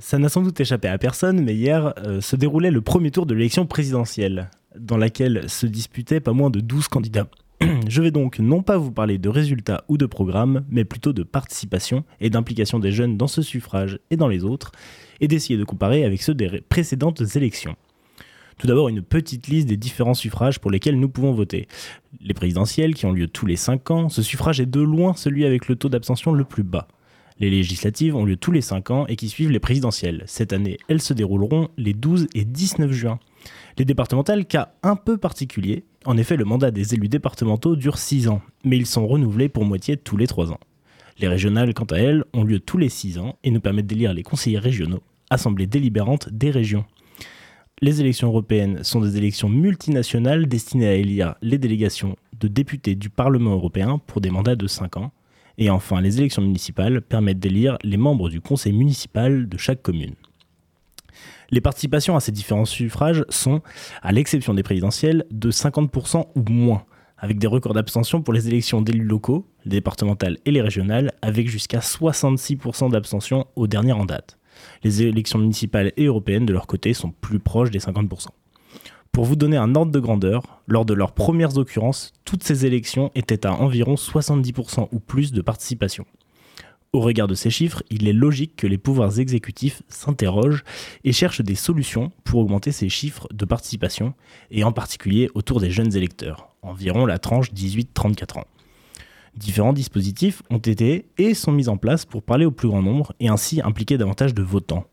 Ça n'a sans doute échappé à personne, mais hier euh, se déroulait le premier tour de l'élection présidentielle, dans laquelle se disputaient pas moins de 12 candidats. Je vais donc non pas vous parler de résultats ou de programmes, mais plutôt de participation et d'implication des jeunes dans ce suffrage et dans les autres, et d'essayer de comparer avec ceux des précédentes élections. Tout d'abord, une petite liste des différents suffrages pour lesquels nous pouvons voter. Les présidentielles, qui ont lieu tous les 5 ans, ce suffrage est de loin celui avec le taux d'abstention le plus bas. Les législatives ont lieu tous les 5 ans et qui suivent les présidentielles. Cette année, elles se dérouleront les 12 et 19 juin. Les départementales, cas un peu particulier. En effet, le mandat des élus départementaux dure 6 ans, mais ils sont renouvelés pour moitié tous les 3 ans. Les régionales, quant à elles, ont lieu tous les 6 ans et nous permettent d'élire les conseillers régionaux, assemblées délibérantes des régions. Les élections européennes sont des élections multinationales destinées à élire les délégations de députés du Parlement européen pour des mandats de 5 ans. Et enfin, les élections municipales permettent d'élire les membres du conseil municipal de chaque commune. Les participations à ces différents suffrages sont, à l'exception des présidentielles, de 50% ou moins, avec des records d'abstention pour les élections d'élus locaux, les départementales et les régionales, avec jusqu'à 66% d'abstention aux dernières en date. Les élections municipales et européennes, de leur côté, sont plus proches des 50%. Pour vous donner un ordre de grandeur, lors de leurs premières occurrences, toutes ces élections étaient à environ 70% ou plus de participation. Au regard de ces chiffres, il est logique que les pouvoirs exécutifs s'interrogent et cherchent des solutions pour augmenter ces chiffres de participation, et en particulier autour des jeunes électeurs, environ la tranche 18-34 ans. Différents dispositifs ont été et sont mis en place pour parler au plus grand nombre et ainsi impliquer davantage de votants.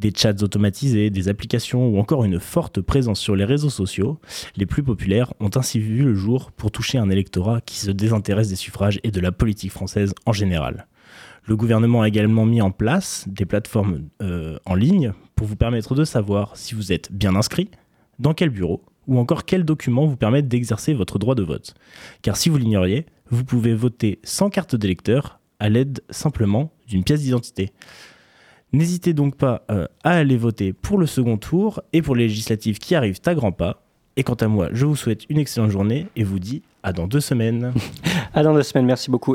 Des chats automatisés, des applications ou encore une forte présence sur les réseaux sociaux, les plus populaires ont ainsi vu le jour pour toucher un électorat qui se désintéresse des suffrages et de la politique française en général. Le gouvernement a également mis en place des plateformes euh, en ligne pour vous permettre de savoir si vous êtes bien inscrit, dans quel bureau ou encore quels documents vous permettent d'exercer votre droit de vote. Car si vous l'ignoriez, vous pouvez voter sans carte d'électeur à l'aide simplement d'une pièce d'identité. N'hésitez donc pas euh, à aller voter pour le second tour et pour les législatives qui arrivent à grands pas. Et quant à moi, je vous souhaite une excellente journée et vous dis à dans deux semaines. à dans deux semaines, merci beaucoup.